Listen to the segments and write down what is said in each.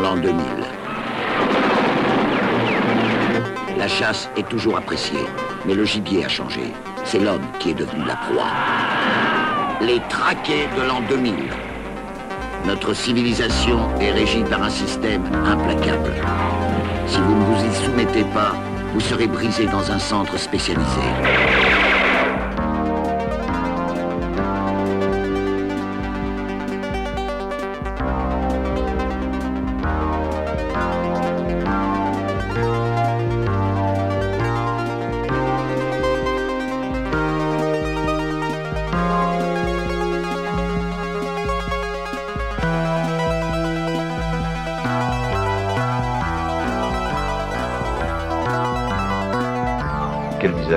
l'an 2000. La chasse est toujours appréciée, mais le gibier a changé. C'est l'homme qui est devenu la proie. Les traqués de l'an 2000. Notre civilisation est régie par un système implacable. Si vous ne vous y soumettez pas, vous serez brisé dans un centre spécialisé.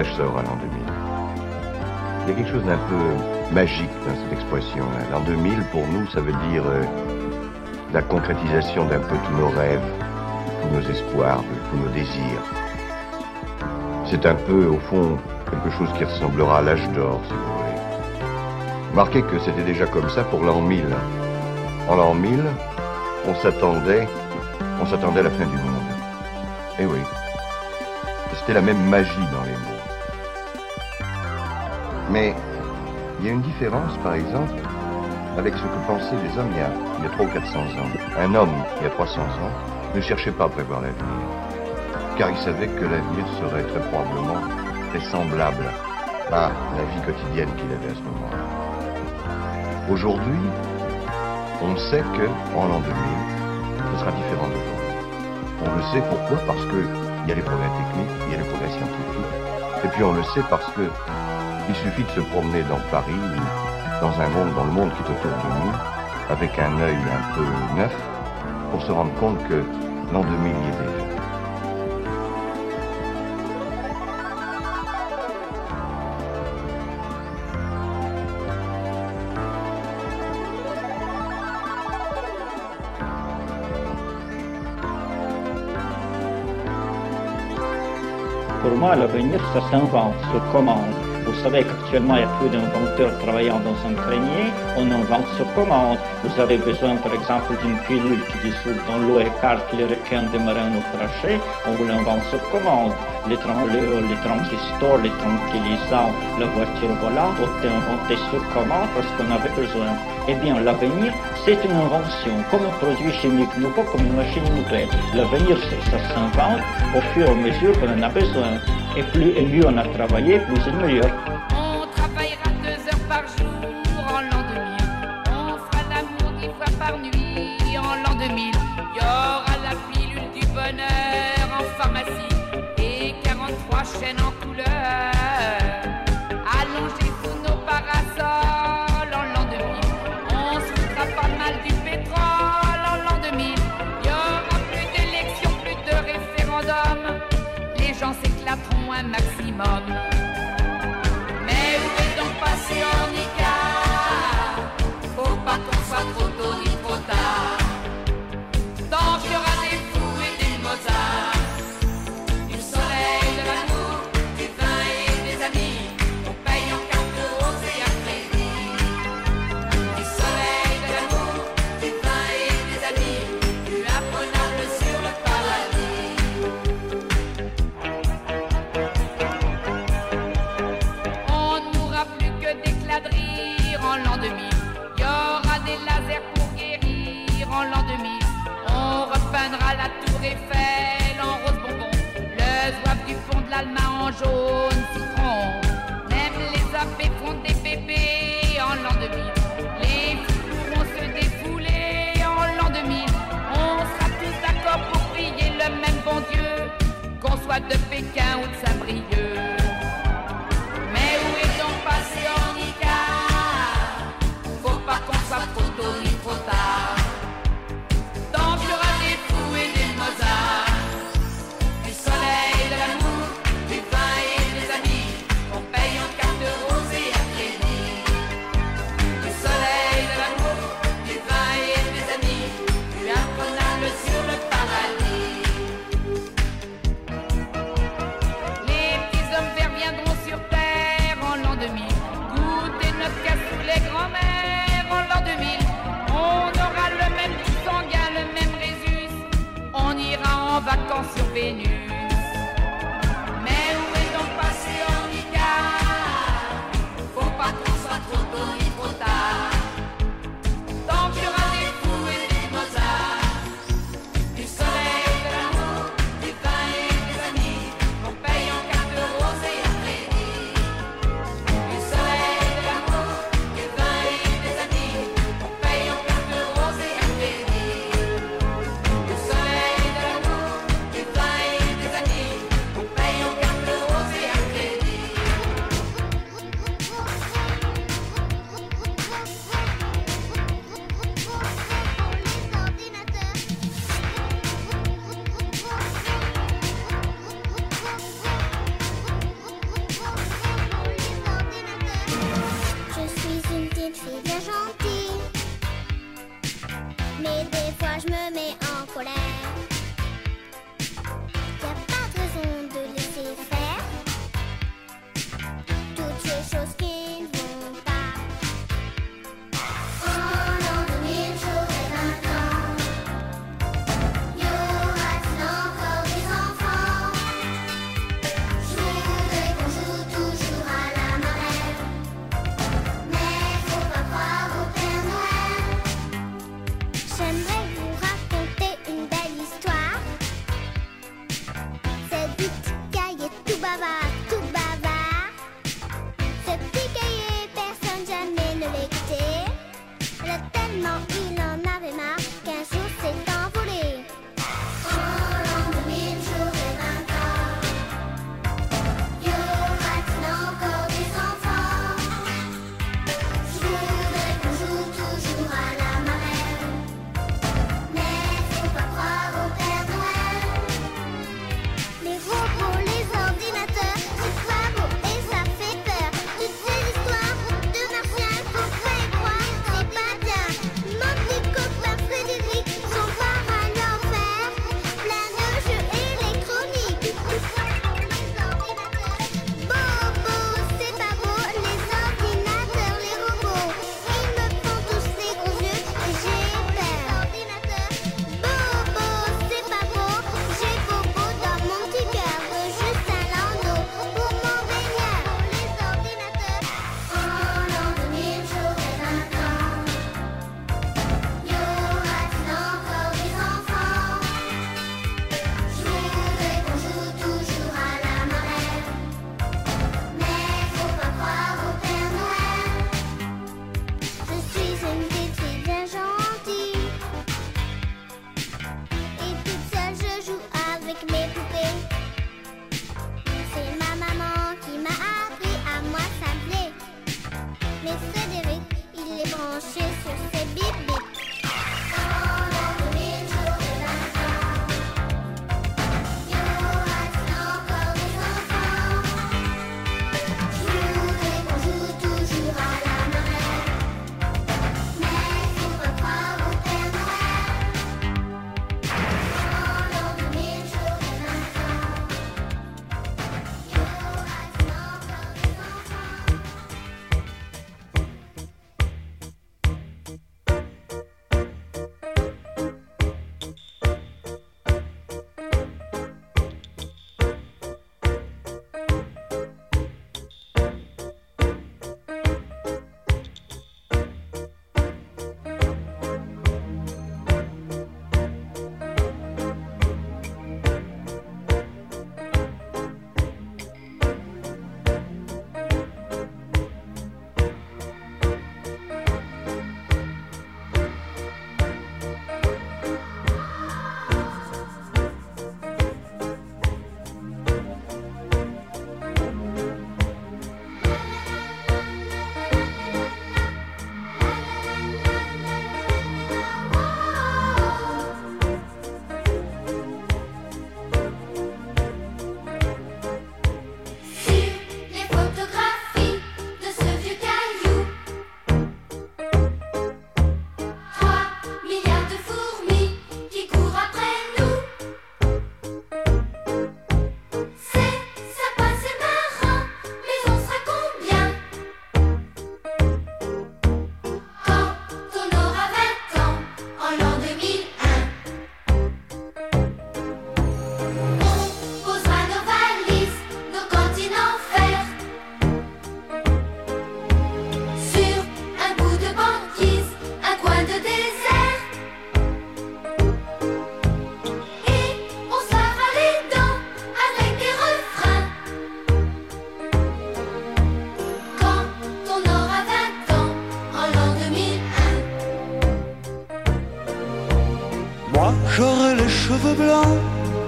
Ça aura l'an 2000 Il y a quelque chose d'un peu magique dans cette expression. hein. L'an 2000, pour nous, ça veut dire euh, la concrétisation d'un peu tous nos rêves, tous nos espoirs, tous nos désirs. C'est un peu, au fond, quelque chose qui ressemblera à l'âge d'or, si vous voulez. Remarquez que c'était déjà comme ça pour l'an 1000. En l'an 1000, on s'attendait, on s'attendait à la fin du monde. Eh oui. C'était la même magie dans. Mais il y a une différence, par exemple, avec ce que pensaient les hommes il y a, il y a 300 ou 400 ans. Un homme, il y a 300 ans, ne cherchait pas à prévoir l'avenir, car il savait que l'avenir serait très probablement très semblable à la vie quotidienne qu'il avait à ce moment-là. Aujourd'hui, on sait que en l'an 2000, ce sera différent d'aujourd'hui. On le sait pourquoi? Parce que il y a les progrès techniques, il y a les progrès scientifiques, et puis on le sait parce que il suffit de se promener dans Paris dans un monde, dans le monde qui est autour de nous, avec un œil un peu neuf, pour se rendre compte que l'an 2000 y est déjà. Pour moi, l'avenir, ça s'invente sur commande. Vous savez qu'actuellement, il y a plus d'inventeurs travaillant dans un grenier. On invente sur commande. Vous avez besoin, par exemple, d'une pilule qui dissout dans l'eau et écarte les requins des marins naufragés. On vous l'invente sur commande. Les, tran- les, les transistors, les tranquillisants, la voiture volante ont été inventés sur commande parce qu'on avait besoin. Eh bien, l'avenir, c'est une invention, comme un produit chimique nouveau, comme une machine nouvelle. L'avenir, ça, ça s'invente au fur et à mesure qu'on en a besoin. Et plus et mieux on a travaillé, plus et meilleur. En rose bonbon. Le zouave du fond de l'Allemagne en jaune citron. Même les abbés font des bébés en l'an 2000. Les fous pourront se défouler en l'an 2000. On sera tous d'accord pour prier le même bon Dieu. Qu'on soit de Pékin ou de Saint-Brieuc. suis bien gentille. Mais des fois je me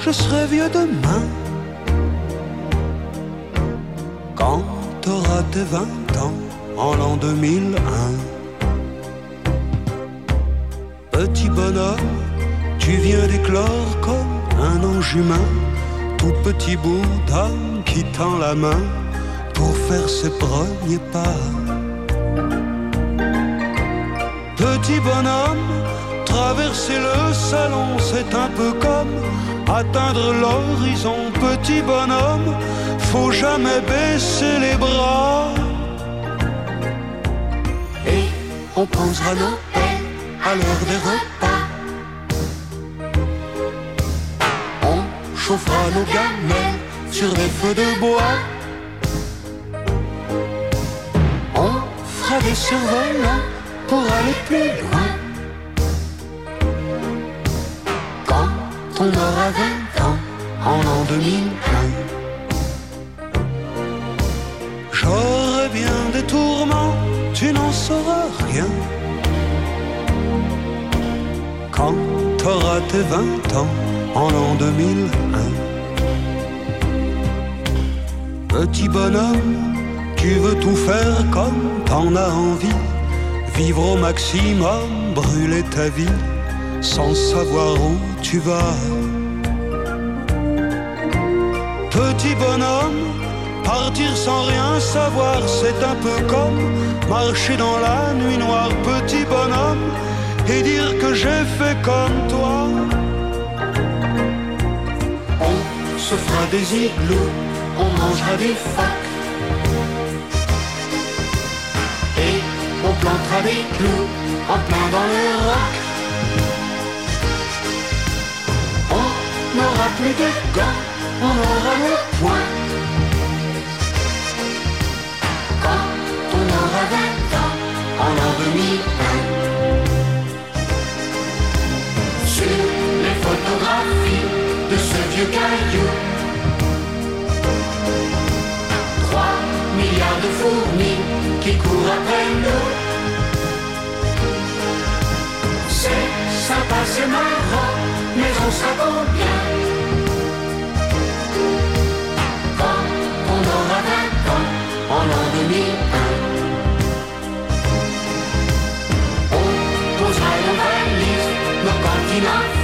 je serai vieux demain. Quand t'auras tes vingt ans, en l'an 2001. Petit bonhomme, tu viens d'éclore comme un ange humain, tout petit bout d'âme qui tend la main pour faire ses premiers pas. Petit bonhomme, faut jamais baisser les bras. Et on posera nos pères à l'heure des repas. On chauffera nos gamelles sur des feux de bois. On fera des survolants pour aller plus loin. Quand on aura 20 ans, en l'an 2001, j'aurai bien des tourments, tu n'en sauras rien. Quand t'auras tes 20 ans, en l'an 2001. Petit bonhomme, tu veux tout faire comme t'en as envie Vivre au maximum, brûler ta vie sans savoir où tu vas. Petit bonhomme, partir sans rien savoir, c'est un peu comme marcher dans la nuit noire. Petit bonhomme, et dire que j'ai fait comme toi. On se fera des igloos, on mangera des facs on plantera des clous en plein dans le roc. On n'aura plus de gants, on aura le point. Quand on aura 20 ans, en l'an 2001. Sur les photographies de ce vieux caillou. 3 milliards de fourmis qui courent après nous. C'est sympa, c'est marrant, mais on s'attend bien. L'an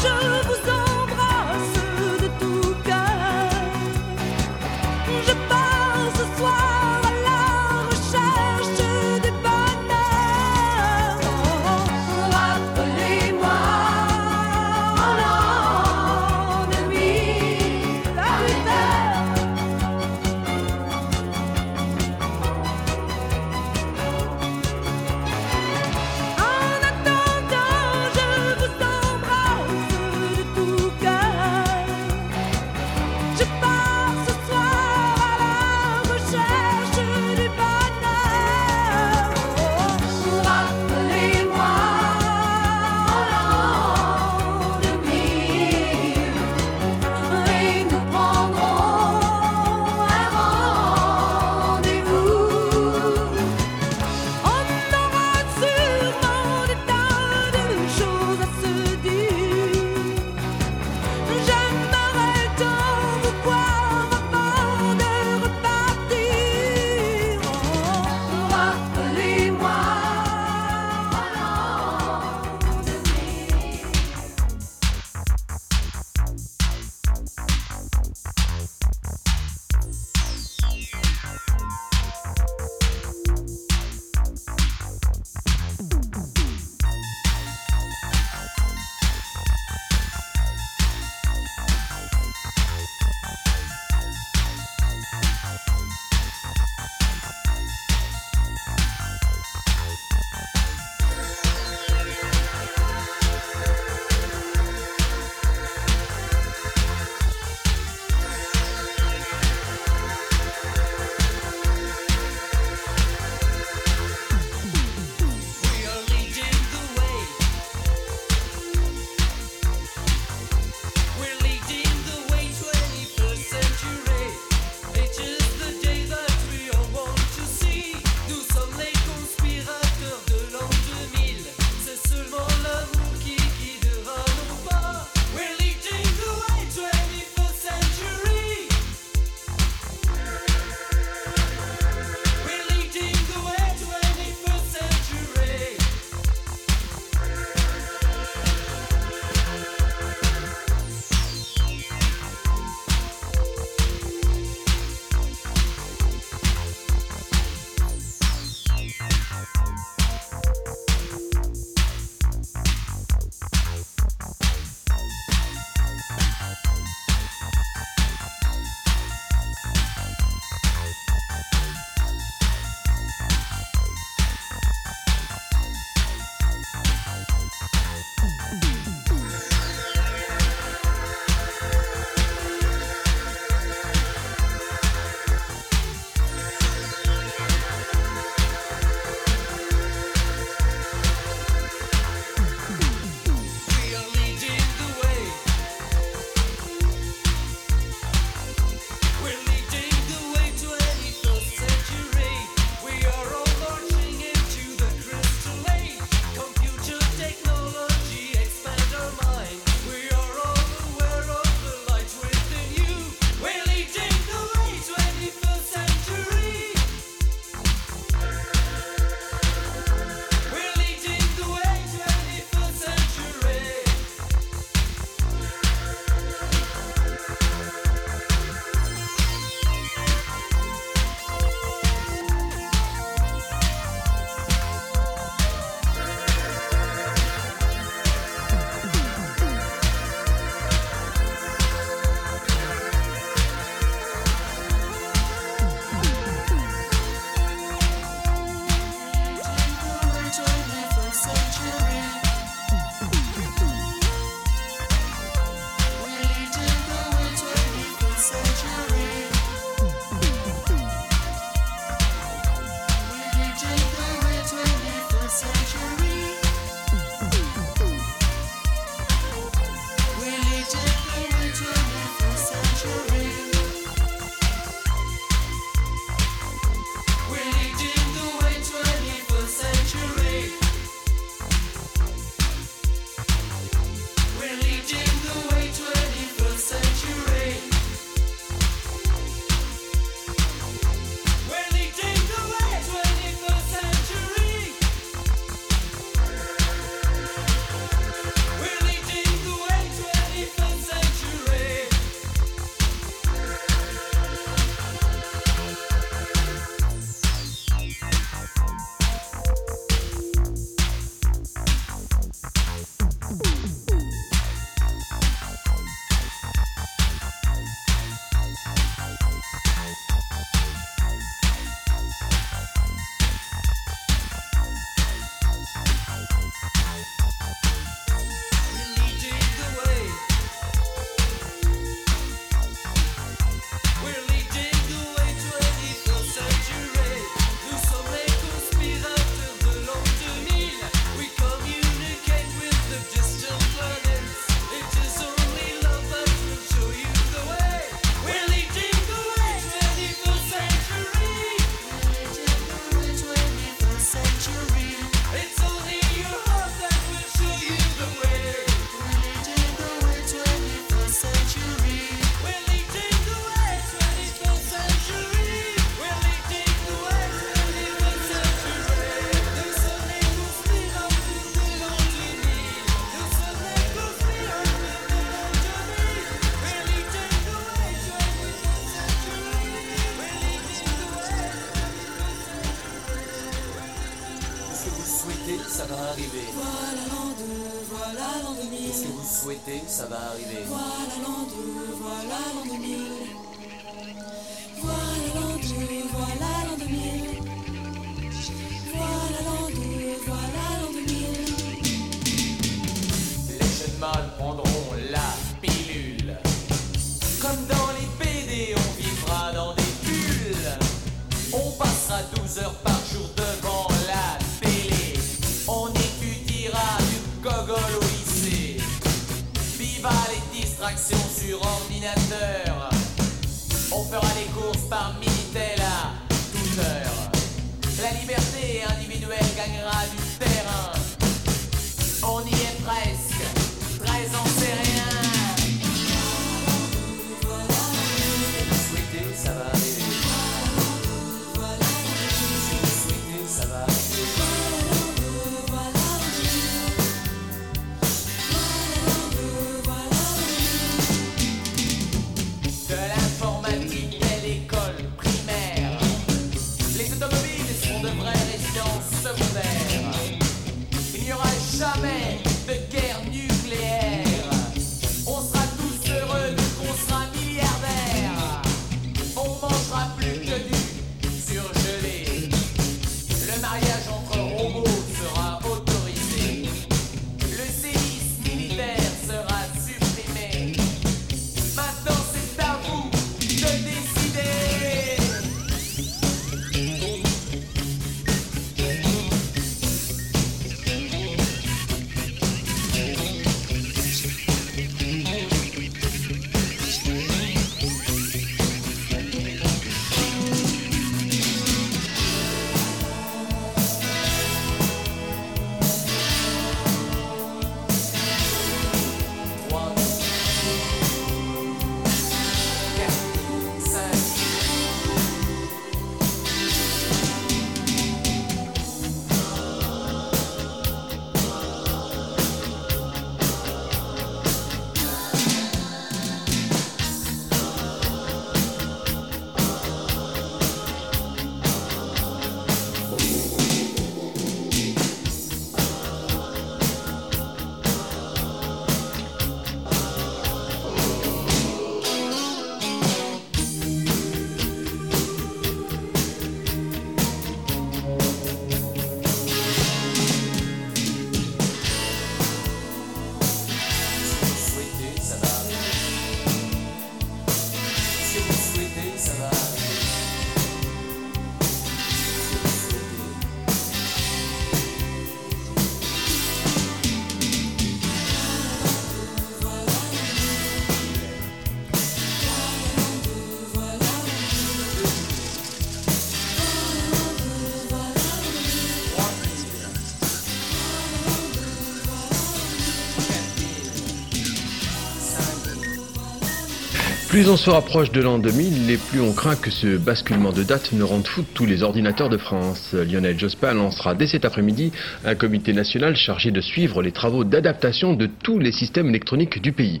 Plus on se rapproche de l'an 2000, et plus on craint que ce basculement de date ne rende fou tous les ordinateurs de France. Lionel Jospin lancera dès cet après-midi un comité national chargé de suivre les travaux d'adaptation de tous les systèmes électroniques du pays.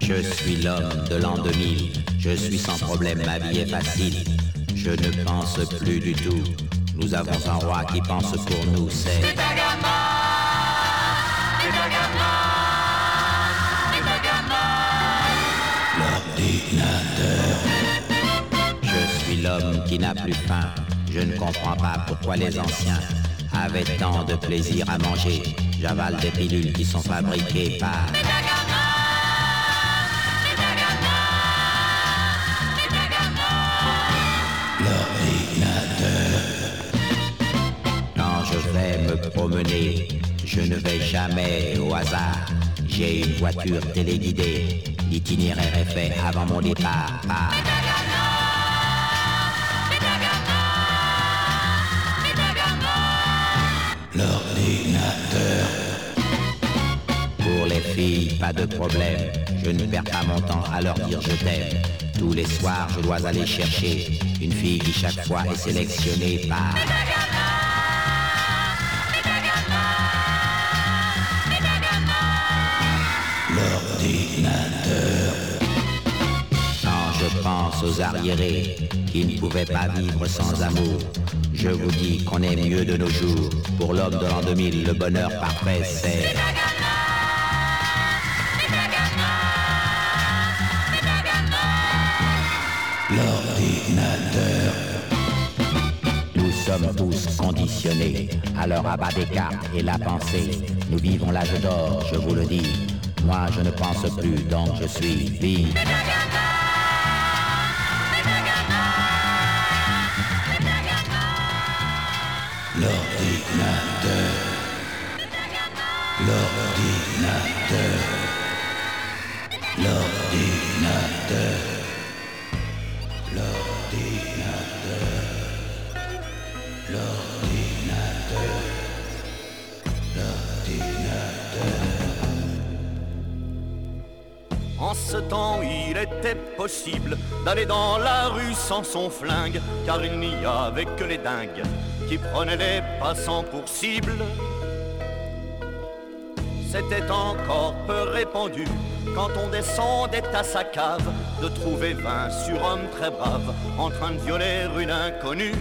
Je suis l'homme de l'an 2000. Je suis sans problème, ma vie est facile. Je ne pense plus du tout. Nous avons un roi qui pense pour nous, c'est... l'homme qui n'a plus faim. Je ne comprends pas pourquoi les anciens avaient tant de plaisir à manger. J'avale des pilules qui sont fabriquées par... Quand je vais me promener, je ne vais jamais au hasard. J'ai une voiture téléguidée. L'itinéraire est fait avant mon départ. par pas de problème. Je ne perds pas mon temps à leur dire je t'aime. Tous les soirs, je dois aller chercher une fille qui chaque fois est sélectionnée par... Quand je pense aux arriérés qui ne pouvaient pas vivre sans amour, je vous dis qu'on est mieux de nos jours. Pour l'homme de l'an 2000, le bonheur parfait, c'est... Nous sommes tous conditionnés à leur abat des cartes et la pensée. Nous vivons l'âge d'or, je vous le dis. Moi, je ne pense plus, donc je suis vide. En ce temps, il était possible d'aller dans la rue sans son flingue, car il n'y avait que les dingues qui prenaient les passants pour cible. C'était encore peu répandu quand on descendait à sa cave de trouver vingt surhommes très braves en train de violer une inconnue.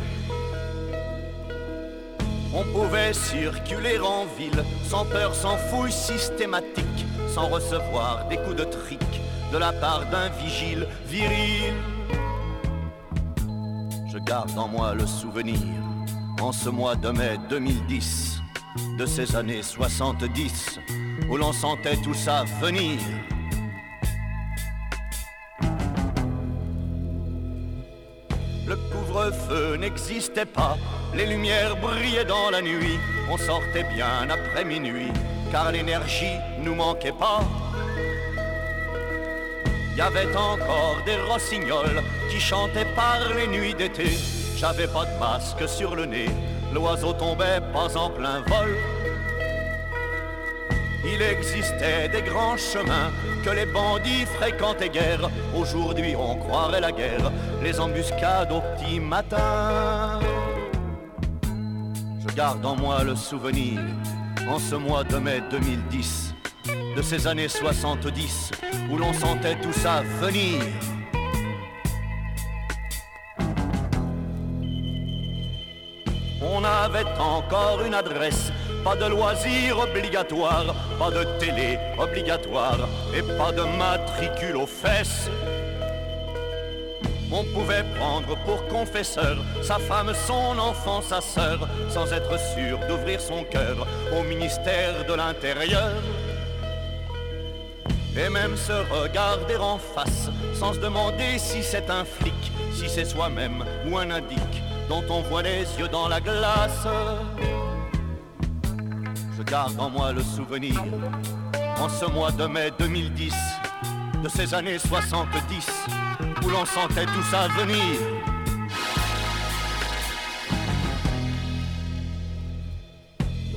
On pouvait circuler en ville sans peur, sans fouille systématique, sans recevoir des coups de trick de la part d'un vigile viril. Je garde en moi le souvenir, en ce mois de mai 2010, de ces années 70, où l'on sentait tout ça venir. Le couvre-feu n'existait pas, les lumières brillaient dans la nuit, on sortait bien après minuit, car l'énergie nous manquait pas. Y avait encore des rossignols qui chantaient par les nuits d'été. J'avais pas de masque sur le nez, l'oiseau tombait pas en plein vol. Il existait des grands chemins que les bandits fréquentaient guère. Aujourd'hui, on croirait la guerre, les embuscades au petit matin. Garde en moi le souvenir, en ce mois de mai 2010, de ces années 70, où l'on sentait tout ça venir. On avait encore une adresse, pas de loisirs obligatoires, pas de télé obligatoire et pas de matricule aux fesses. On pouvait prendre pour confesseur sa femme, son enfant, sa sœur, sans être sûr d'ouvrir son cœur au ministère de l'Intérieur. Et même se regarder en face, sans se demander si c'est un flic, si c'est soi-même ou un indique dont on voit les yeux dans la glace. Je garde en moi le souvenir, en ce mois de mai 2010, de ces années 70, où l'on sentait tout ça venir.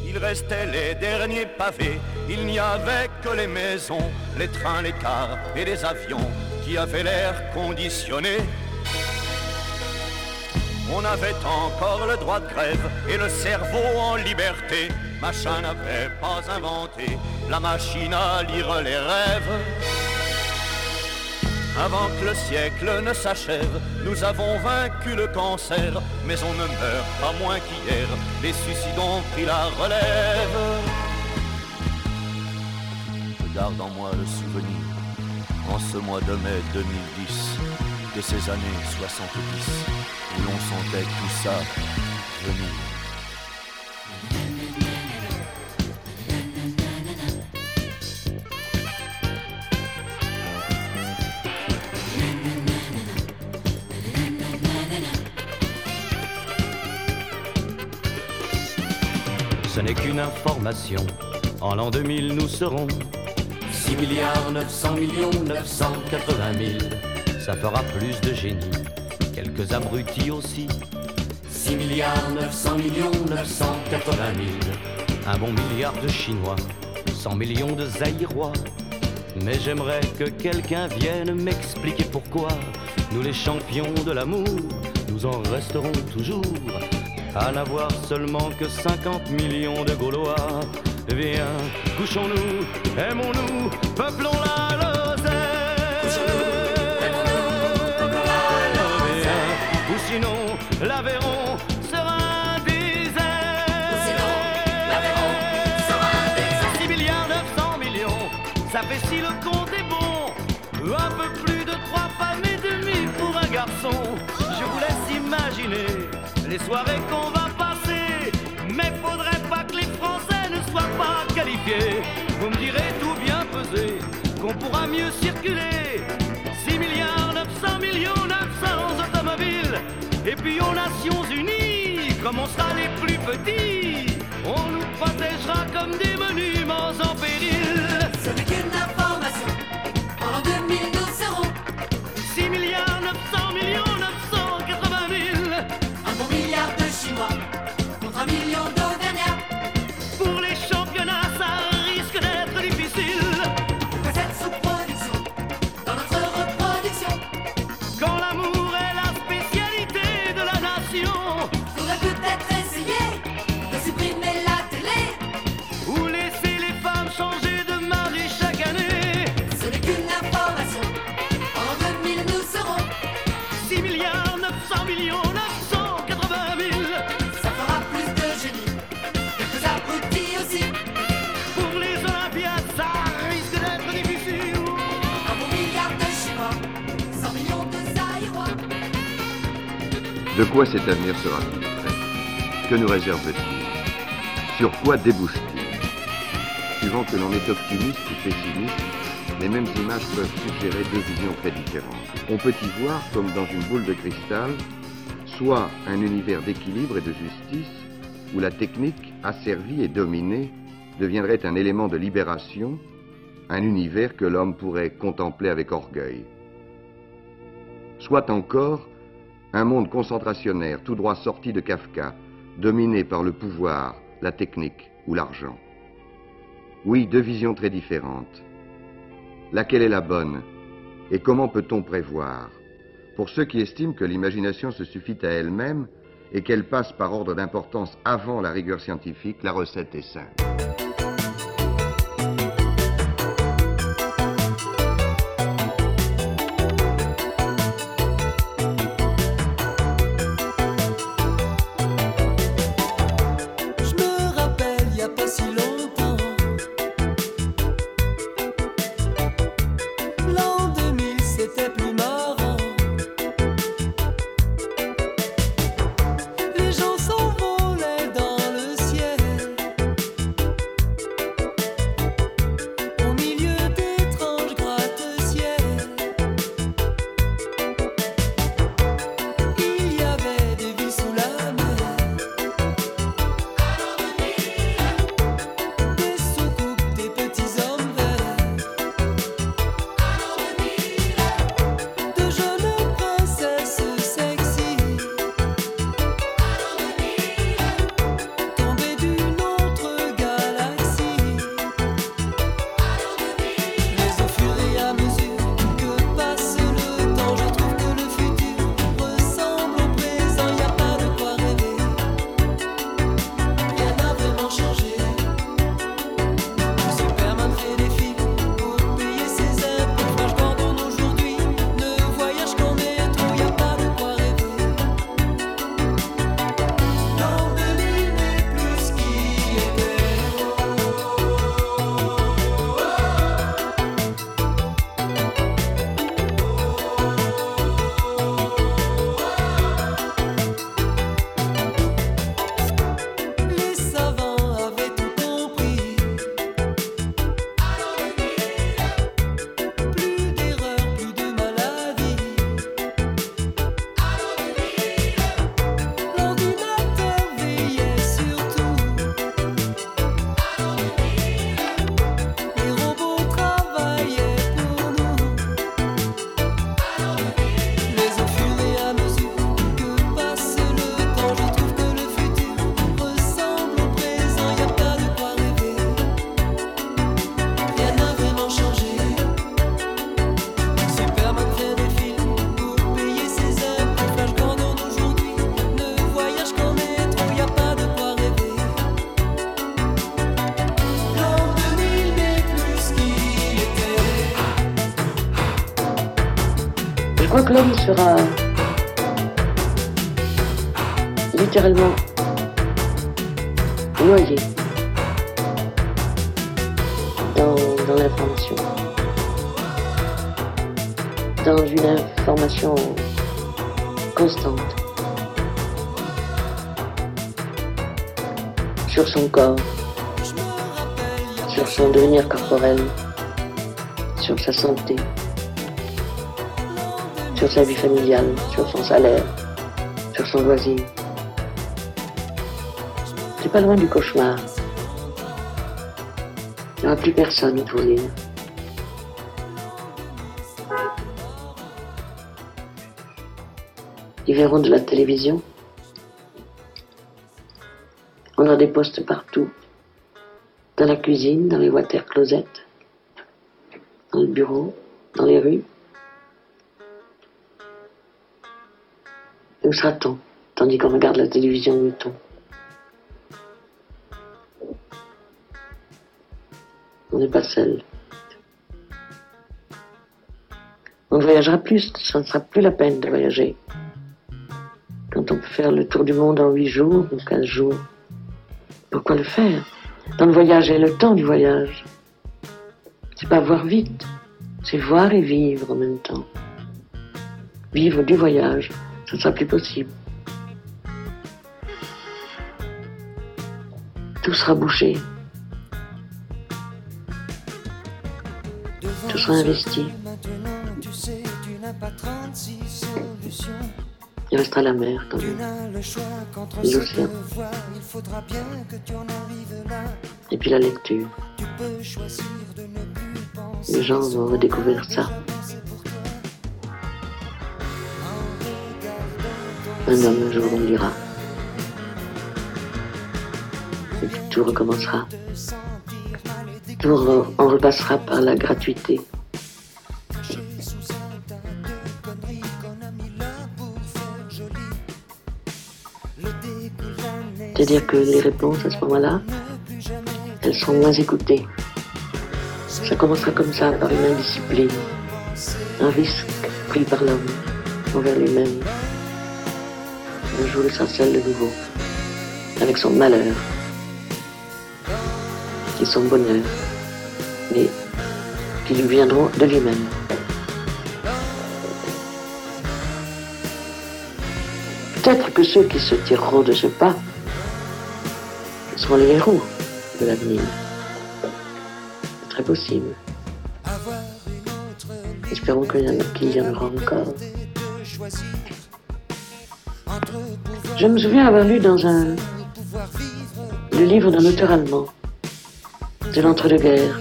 Il restaient les derniers pavés. Il n'y avait que les maisons, les trains, les cars et les avions qui avaient l'air conditionné. On avait encore le droit de grève et le cerveau en liberté. Machin n'avait pas inventé la machine à lire les rêves. Avant que le siècle ne s'achève, nous avons vaincu le cancer, mais on ne meurt pas moins qu'hier, les suicides ont pris la relève. Je garde en moi le souvenir, en ce mois de mai 2010, de ces années 70, où l'on sentait tout ça venir. Qu'une information. En l'an 2000, nous serons 6 milliards 900 millions 980 000. Ça fera plus de génie, quelques abrutis aussi. 6 milliards 900 millions 980 000. Un bon milliard de Chinois, 100 millions de Zaïrois. Mais j'aimerais que quelqu'un vienne m'expliquer pourquoi nous les champions de l'amour, nous en resterons toujours à n'avoir seulement que 50 millions de Gaulois. Viens, couchons-nous, aimons-nous, peuplons la Lozère. Viens, ou sinon l'Aveyron sera un désert. 6 milliards 900 millions, ça fait si le compte est bon. Un peu plus de trois femmes et demie pour un garçon. Je vous laisse imaginer les soirées qu'on va passer. Mais faudrait pas que les Français ne soient pas qualifiés. Vous me direz tout bien pesé, qu'on pourra mieux circuler. 6 milliards 900 millions 900 automobiles. Et puis aux Nations Unies, comme on sera les plus petits, on nous protégera comme des monuments en péril. Quoi cet avenir sera-t-il Que nous réserve-t-il? Sur quoi débouche-t-il? Suivant que l'on est optimiste ou pessimiste, les mêmes images peuvent suggérer deux visions très différentes. On peut y voir, comme dans une boule de cristal, soit un univers d'équilibre et de justice, où la technique, asservie et dominée, deviendrait un élément de libération, un univers que l'homme pourrait contempler avec orgueil. Soit encore un monde concentrationnaire tout droit sorti de Kafka, dominé par le pouvoir, la technique ou l'argent. Oui, deux visions très différentes. Laquelle est la bonne Et comment peut-on prévoir? Pour ceux qui estiment que l'imagination se suffit à elle-même et qu'elle passe par ordre d'importance avant la rigueur scientifique, la recette est simple. Sera littéralement noyé dans, dans l'information, dans une information constante. Sur son corps, sur son devenir corporel, sur sa santé, sur sa vie familiale, sur son salaire, sur son loisir. C'est pas loin du cauchemar. Il n'y aura plus personne pour lire. Ils verront de la télévision. On a des postes partout. Dans la cuisine, dans les water closets, dans le bureau, Où sera-t-on Tandis qu'on regarde la télévision Newton. On n'est pas seul. On ne voyagera plus, ça ne sera plus la peine de voyager. Quand on peut faire le tour du monde en huit jours ou quinze jours, pourquoi le faire? Dans le voyage et le temps du voyage. C'est pas voir vite, c'est voir et vivre en même temps. Vivre du voyage, ça ne sera plus possible. Tout sera bouché. Tout sera investi. Il restera la mer quand même. L'océan. Et puis la lecture. Les gens vont redécouvrir ça. Un homme un jour on lira. Et puis tout recommencera. Tout on repassera par la gratuité. C'est-à-dire que les réponses à ce moment-là, elles sont moins écoutées. Ça commencera comme ça, par une indiscipline, un risque pris par l'homme envers lui-même. Un jour, seul de nouveau, avec son malheur et son bonheur, mais qui lui viendront de lui-même. Peut-être que ceux qui se tireront de ce pas seront les héros de l'avenir. C'est très possible. Espérons qu'il y en aura encore. Je me souviens avoir lu dans un le livre d'un auteur allemand de l'entre-deux-guerres.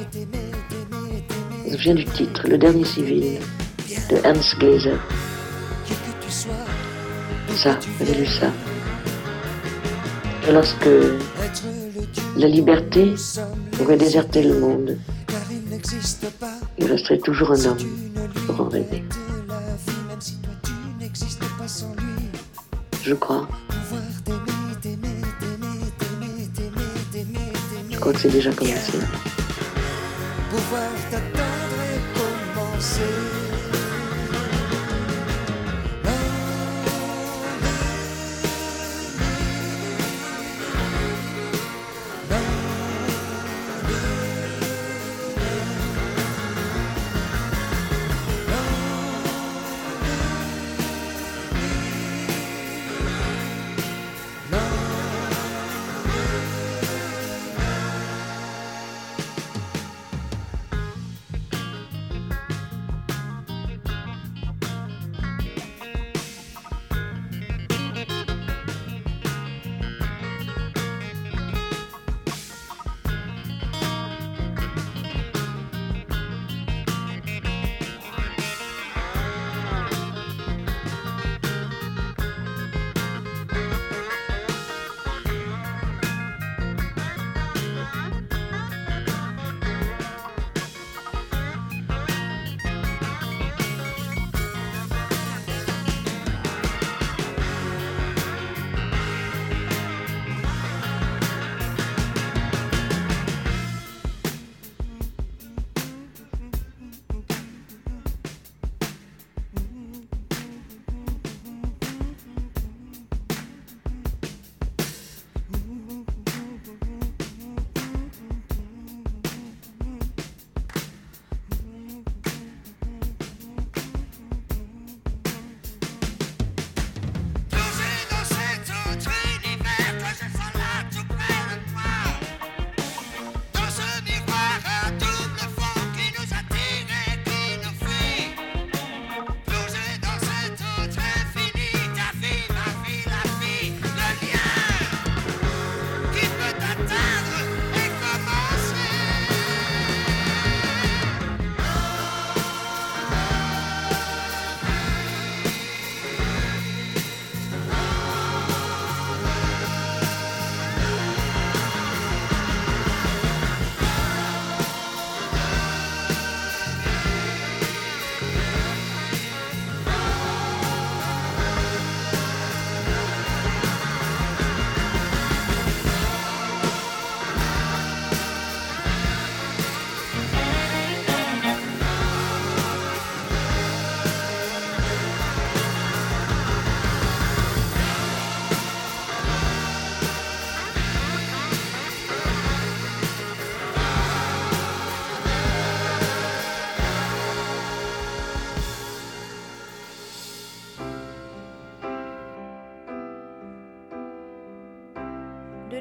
Je me souviens du titre, Le dernier civil, de Ernst Glaser. Ça, j'avais lu ça. Que lorsque la liberté aurait déserté le monde, il resterait toujours un homme pour en rêver. Je crois. Je crois que c'est déjà commencé.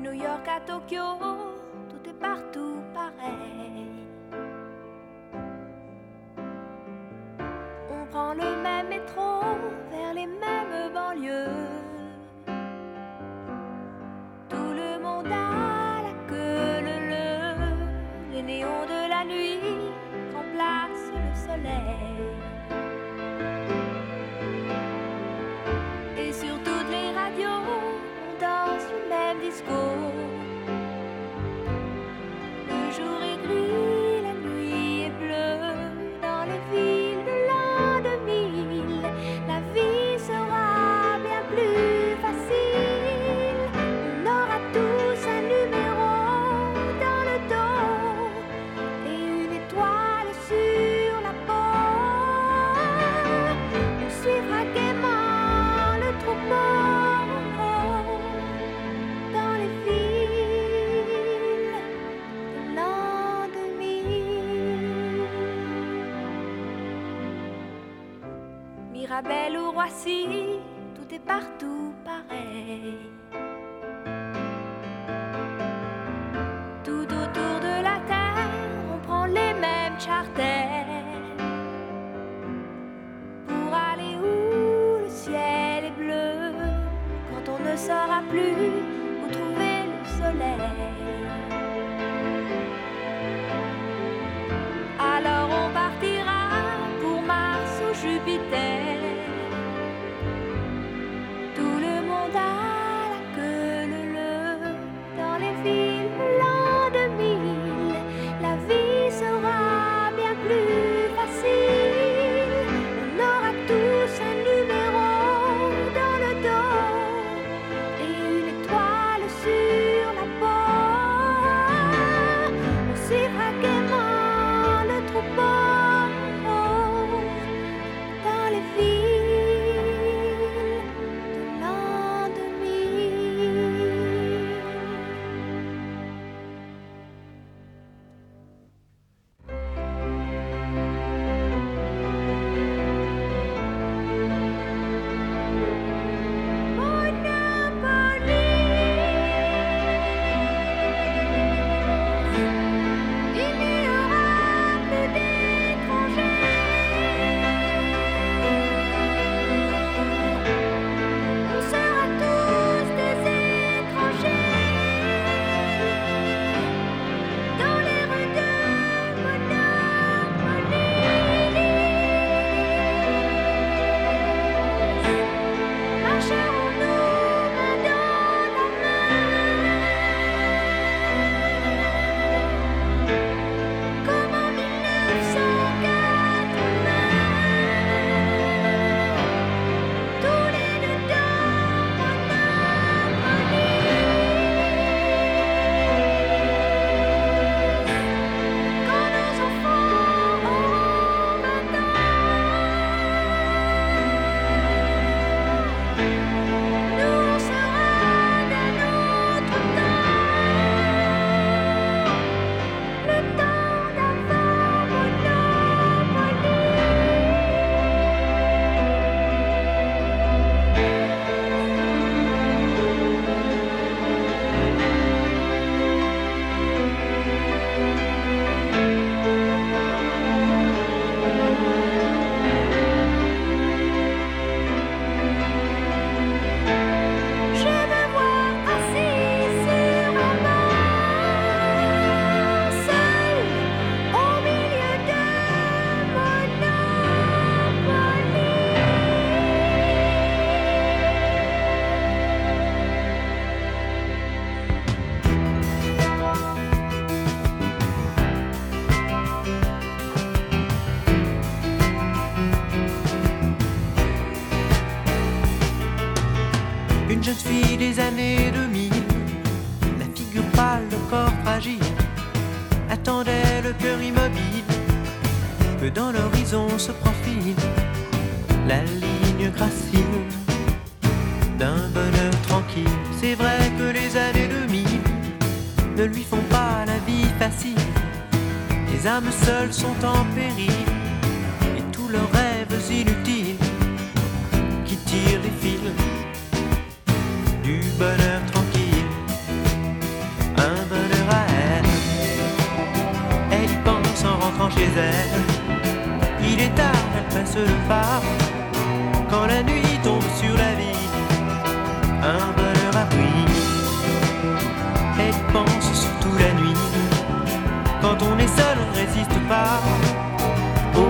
New York à Tokyo.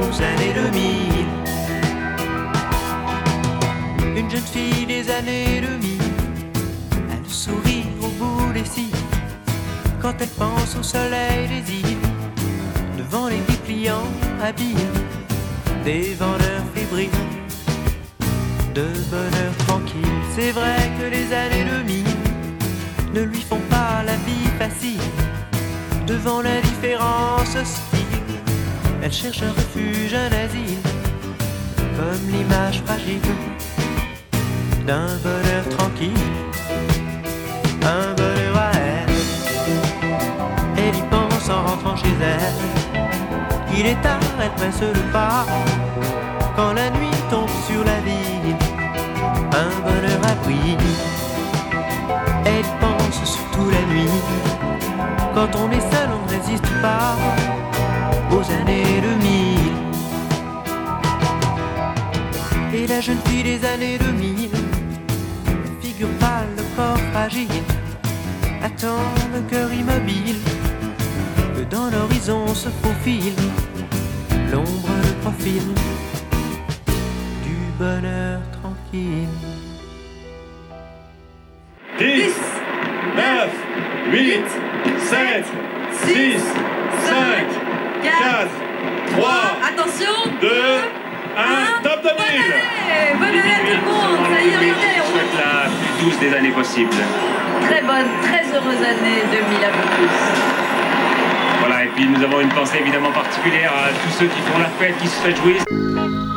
Aux années 2000. Une jeune fille des années 2000 a le sourire au bout des cils quand elle pense au soleil des îles, devant les dépliants habiles des vendeurs fébriles de bonheur tranquille. C'est vrai que les années 2000 ne lui font pas la vie facile devant l'indifférence. Elle cherche un refuge, un asile, comme l'image fragile d'un bonheur tranquille, un bonheur à elle. Elle y pense en rentrant chez elle. Il est tard, elle presse le pas quand la nuit tombe sur la ville. Un bonheur a pris. Elle pense surtout la nuit. Quand on est seul, on ne résiste pas aux années 2000. Et la jeune fille des années 2000, figure pâle, le corps fragile, attend le cœur immobile, que dans l'horizon se faufile l'ombre, le profil du bonheur tranquille. 10, 9, 8, 7, 6, 5, 4, 3, Attention 2, 1, top 2000 Bonne année. À tout le monde. Ça y est, regardez, on souhaite la plus douce des années possibles. Très bonne, très heureuse année 2000 à vous tous. Voilà, et puis nous avons une pensée évidemment particulière à tous ceux qui font la fête, qui se réjouissent.